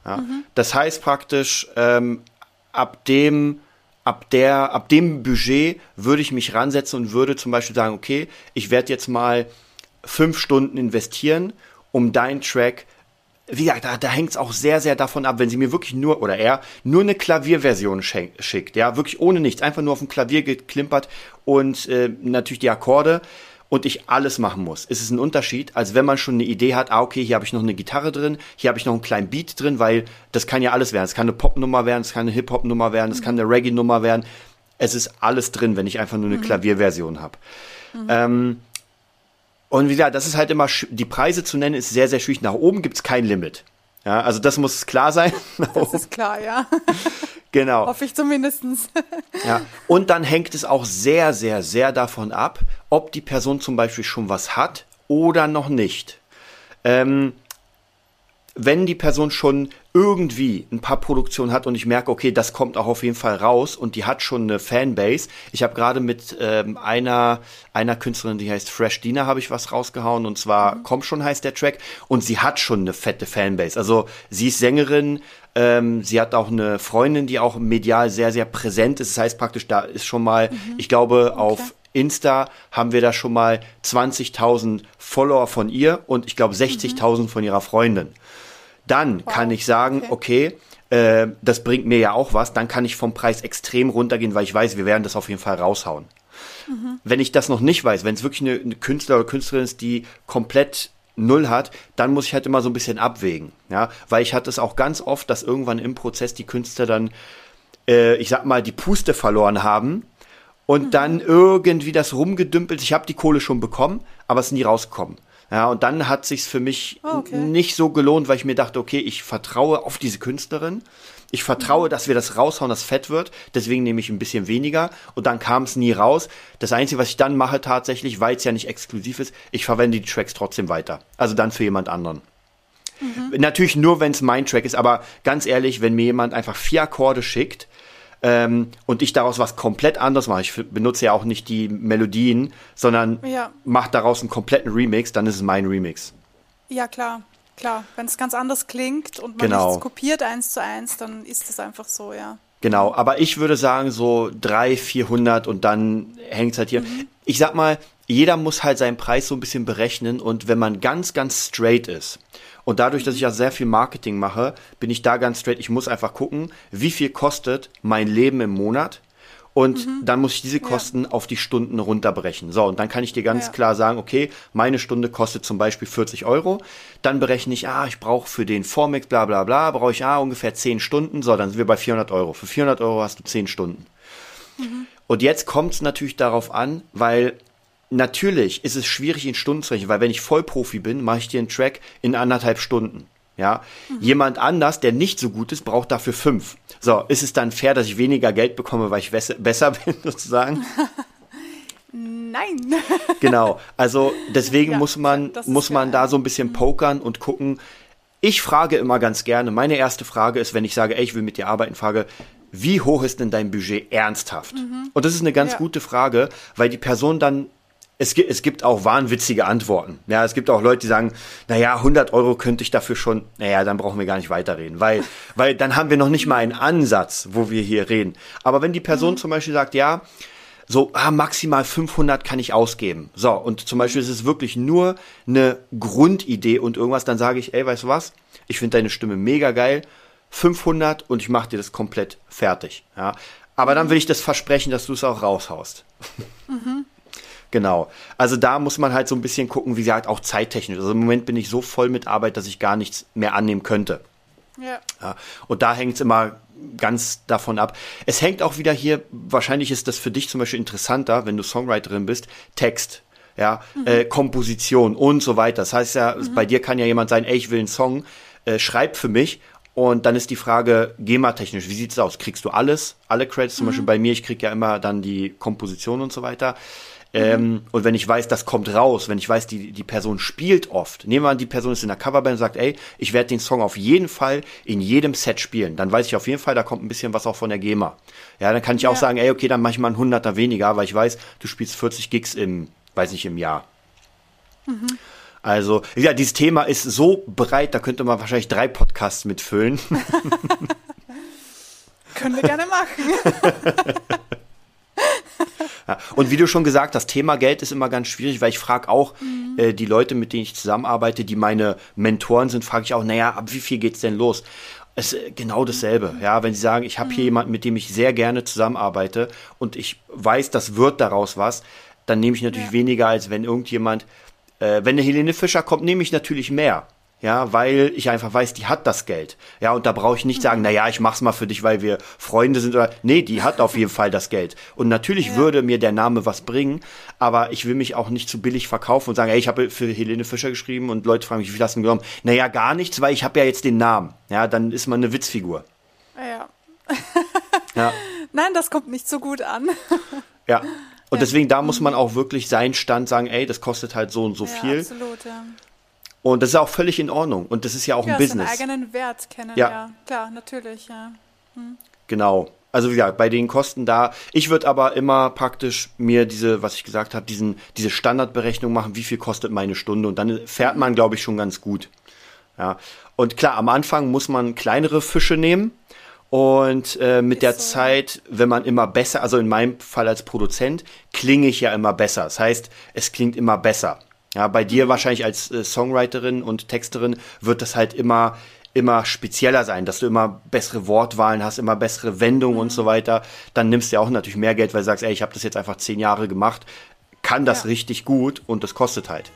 Ja, mhm. Das heißt praktisch, ähm, ab dem, ab der, ab dem Budget würde ich mich ransetzen und würde zum Beispiel sagen, okay, ich werde jetzt mal fünf Stunden investieren, um deinen Track wie gesagt, da, da hängt es auch sehr, sehr davon ab, wenn sie mir wirklich nur, oder er, nur eine Klavierversion schickt, ja, wirklich ohne nichts, einfach nur auf dem Klavier geklimpert und äh, natürlich die Akkorde und ich alles machen muss. Es ist ein Unterschied, als wenn man schon eine Idee hat, ah, okay, hier habe ich noch eine Gitarre drin, hier habe ich noch einen kleinen Beat drin, weil das kann ja alles werden. Es kann eine Popnummer werden, es kann eine Hip-Hop-Nummer werden, es kann eine Reggae-Nummer werden. Es ist alles drin, wenn ich einfach nur eine mhm. Klavierversion habe. Mhm. Ähm, und wie gesagt, das ist halt immer, die Preise zu nennen, ist sehr, sehr schwierig. Nach oben gibt's kein Limit. Ja, also das muss klar sein. Das ist klar, ja. Genau. Hoffe ich zumindestens. Ja. Und dann hängt es auch sehr, sehr, sehr davon ab, ob die Person zum Beispiel schon was hat oder noch nicht. Ähm, wenn die Person schon irgendwie ein paar Produktionen hat und ich merke, okay, das kommt auch auf jeden Fall raus und die hat schon eine Fanbase. Ich habe gerade mit ähm, einer einer Künstlerin, die heißt Fresh Dina, habe ich was rausgehauen und zwar mhm. Komm schon heißt der Track und sie hat schon eine fette Fanbase. Also sie ist Sängerin, ähm, sie hat auch eine Freundin, die auch medial sehr sehr präsent ist. Das heißt praktisch, da ist schon mal, mhm. ich glaube, okay. auf Insta haben wir da schon mal 20.000 Follower von ihr und ich glaube 60.000 mhm. von ihrer Freundin. Dann wow. kann ich sagen, okay, okay äh, das bringt mir ja auch was, dann kann ich vom Preis extrem runtergehen, weil ich weiß, wir werden das auf jeden Fall raushauen. Mhm. Wenn ich das noch nicht weiß, wenn es wirklich eine, eine Künstler oder Künstlerin ist, die komplett null hat, dann muss ich halt immer so ein bisschen abwägen, ja, weil ich hatte es auch ganz oft, dass irgendwann im Prozess die Künstler dann, äh, ich sag mal, die Puste verloren haben und mhm. dann irgendwie das rumgedümpelt. Ich habe die Kohle schon bekommen, aber es ist nie rausgekommen. Ja, und dann hat sich's für mich oh, okay. nicht so gelohnt, weil ich mir dachte, okay, ich vertraue auf diese Künstlerin. Ich vertraue, mhm. dass wir das raushauen, dass fett wird. Deswegen nehme ich ein bisschen weniger. Und dann kam es nie raus. Das Einzige, was ich dann mache tatsächlich, weil es ja nicht exklusiv ist, ich verwende die Tracks trotzdem weiter. Also dann für jemand anderen. Mhm. Natürlich nur, wenn es mein Track ist. Aber ganz ehrlich, wenn mir jemand einfach vier Akkorde schickt, ähm, und ich daraus was komplett anderes mache. Ich benutze ja auch nicht die Melodien, sondern ja. mache daraus einen kompletten Remix, dann ist es mein Remix. Ja, klar. Klar, wenn es ganz anders klingt und man genau. nichts kopiert eins zu eins, dann ist es einfach so, ja. Genau, aber ich würde sagen so 300, 400 und dann hängt es halt hier. Mhm. Ich sag mal, jeder muss halt seinen Preis so ein bisschen berechnen und wenn man ganz, ganz straight ist Und dadurch, dass ich ja sehr viel Marketing mache, bin ich da ganz straight. Ich muss einfach gucken, wie viel kostet mein Leben im Monat und mhm. dann muss ich diese Kosten ja. auf die Stunden runterbrechen. So, und dann kann ich dir ganz ja. klar sagen, okay, meine Stunde kostet zum Beispiel 40 Euro. Dann berechne ich, ah, ich brauche für den Vormix, bla bla bla, brauche ich ah, ungefähr 10 Stunden. So, dann sind wir bei 400 Euro. Für 400 Euro hast du 10 Stunden. Mhm. Und jetzt kommt es natürlich darauf an, weil natürlich ist es schwierig in Stunden zu rechnen, weil wenn ich Vollprofi bin, mache ich dir einen Track in anderthalb Stunden. Ja, mhm. jemand anders, der nicht so gut ist, braucht dafür fünf. So, ist es dann fair, dass ich weniger Geld bekomme, weil ich besser bin, sozusagen? Nein. genau. Also deswegen ja, muss man muss man da so ein bisschen mhm. pokern und gucken. Ich frage immer ganz gerne. Meine erste Frage ist, wenn ich sage, ey, ich will mit dir arbeiten, frage, wie hoch ist denn dein Budget ernsthaft? Mhm. Und das ist eine ganz ja. gute Frage, weil die Person dann es gibt, es gibt auch wahnwitzige Antworten. Ja, es gibt auch Leute, die sagen, naja, 100 Euro könnte ich dafür schon, naja, dann brauchen wir gar nicht weiterreden, weil, weil dann haben wir noch nicht mal einen Ansatz, wo wir hier reden. Aber wenn die Person mhm. zum Beispiel sagt, ja, so ah, maximal 500 kann ich ausgeben. So, und zum Beispiel ist es wirklich nur eine Grundidee und irgendwas, dann sage ich, ey, weißt du was? Ich finde deine Stimme mega geil. 500 und ich mache dir das komplett fertig. Ja, aber dann will ich das versprechen, dass du es auch raushaust. Mhm. Genau. Also da muss man halt so ein bisschen gucken, wie gesagt, auch zeittechnisch. Also im Moment bin ich so voll mit Arbeit, dass ich gar nichts mehr annehmen könnte. Ja. ja. Und da hängt es immer ganz davon ab. Es hängt auch wieder hier, wahrscheinlich ist das für dich zum Beispiel interessanter, wenn du Songwriterin bist, Text, ja, mhm. äh, Komposition und so weiter. Das heißt ja, mhm. bei dir kann ja jemand sein, ey, ich will einen Song, äh, schreib für mich. Und dann ist die Frage, GEMA-technisch, wie sieht's aus? Kriegst du alles? Alle Credits? Zum mhm. Beispiel bei mir, ich krieg ja immer dann die Komposition und so weiter. Ähm, und wenn ich weiß, das kommt raus, wenn ich weiß, die, die Person spielt oft, nehmen wir an, die Person ist in der Coverband und sagt, ey, ich werde den Song auf jeden Fall in jedem Set spielen. Dann weiß ich auf jeden Fall, da kommt ein bisschen was auch von der GEMA. Ja, dann kann ich ja. auch sagen, ey, okay, dann mach ich mal einen Hunderter weniger, weil ich weiß, du spielst 40 Gigs im, weiß nicht, im Jahr. Mhm. Also, ja, dieses Thema ist so breit, da könnte man wahrscheinlich drei Podcasts mitfüllen. Können wir gerne machen. Ja. Und wie du schon gesagt hast, Thema Geld ist immer ganz schwierig, weil ich frage auch mhm. äh, die Leute, mit denen ich zusammenarbeite, die meine Mentoren sind, frage ich auch, naja, ab wie viel geht's denn los? Es ist genau dasselbe. Ja, wenn sie sagen, ich habe mhm. hier jemanden, mit dem ich sehr gerne zusammenarbeite und ich weiß, das wird daraus was, dann nehme ich natürlich ja. weniger, als wenn irgendjemand, äh, wenn eine Helene Fischer kommt, nehme ich natürlich mehr ja, weil ich einfach weiß, die hat das Geld. Ja, und da brauche ich nicht sagen, na ja, ich mach's mal für dich, weil wir Freunde sind oder nee, die hat auf jeden Fall das Geld. Und natürlich ja. würde mir der Name was bringen, aber ich will mich auch nicht zu billig verkaufen und sagen, ey, ich habe für Helene Fischer geschrieben und Leute fragen mich, wie viel hast du genommen? Naja, gar nichts, weil ich habe ja jetzt den Namen. Ja, dann ist man eine Witzfigur. Ja. ja. Nein, das kommt nicht so gut an. ja. Und deswegen, da muss man auch wirklich seinen Stand sagen, ey, das kostet halt so und so ja, viel. Absolut, ja. Und das ist auch völlig in Ordnung. Und das ist ja auch ja, ein Business. Ja, eigenen Wert kennen, ja. ja. Klar, natürlich, ja. Hm. Genau. Also wie gesagt, bei den Kosten da. Ich würde aber immer praktisch mir diese, was ich gesagt habe, diesen, diese Standardberechnung machen, wie viel kostet meine Stunde. Und dann fährt man, glaube ich, schon ganz gut. Ja. Und klar, am Anfang muss man kleinere Fische nehmen. Und äh, mit Ist der so. Zeit, wenn man immer besser, also in meinem Fall als Produzent, klinge ich ja immer besser. Das heißt, es klingt immer besser. Ja, bei dir wahrscheinlich als äh, Songwriterin und Texterin wird das halt immer immer spezieller sein, dass du immer bessere Wortwahlen hast, immer bessere Wendungen mhm. und so weiter. Dann nimmst du ja auch natürlich mehr Geld, weil du sagst, ey, ich habe das jetzt einfach zehn Jahre gemacht, kann das ja. richtig gut und das kostet halt.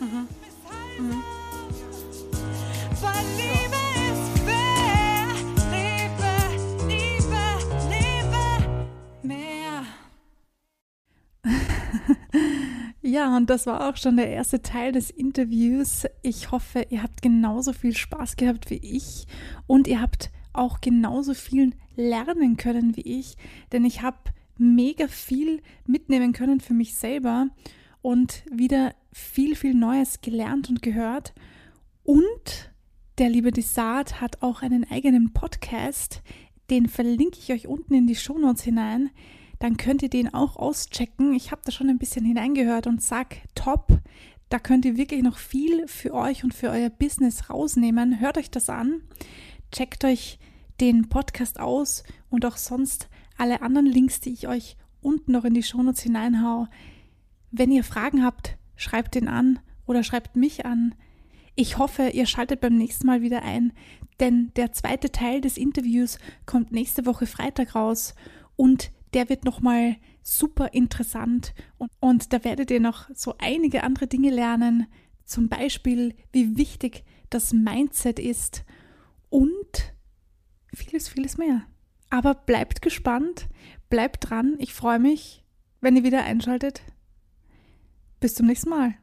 Mhm. Mhm. Ja, und das war auch schon der erste Teil des Interviews. Ich hoffe, ihr habt genauso viel Spaß gehabt wie ich und ihr habt auch genauso viel lernen können wie ich, denn ich habe mega viel mitnehmen können für mich selber und wieder viel, viel Neues gelernt und gehört. Und der liebe Desart hat auch einen eigenen Podcast, den verlinke ich euch unten in die Shownotes hinein dann könnt ihr den auch auschecken. Ich habe da schon ein bisschen hineingehört und sag top. Da könnt ihr wirklich noch viel für euch und für euer Business rausnehmen. Hört euch das an. Checkt euch den Podcast aus und auch sonst alle anderen Links, die ich euch unten noch in die Shownotes hineinhau. Wenn ihr Fragen habt, schreibt den an oder schreibt mich an. Ich hoffe, ihr schaltet beim nächsten Mal wieder ein, denn der zweite Teil des Interviews kommt nächste Woche Freitag raus und der wird nochmal super interessant und, und da werdet ihr noch so einige andere Dinge lernen, zum Beispiel, wie wichtig das Mindset ist und vieles, vieles mehr. Aber bleibt gespannt, bleibt dran. Ich freue mich, wenn ihr wieder einschaltet. Bis zum nächsten Mal.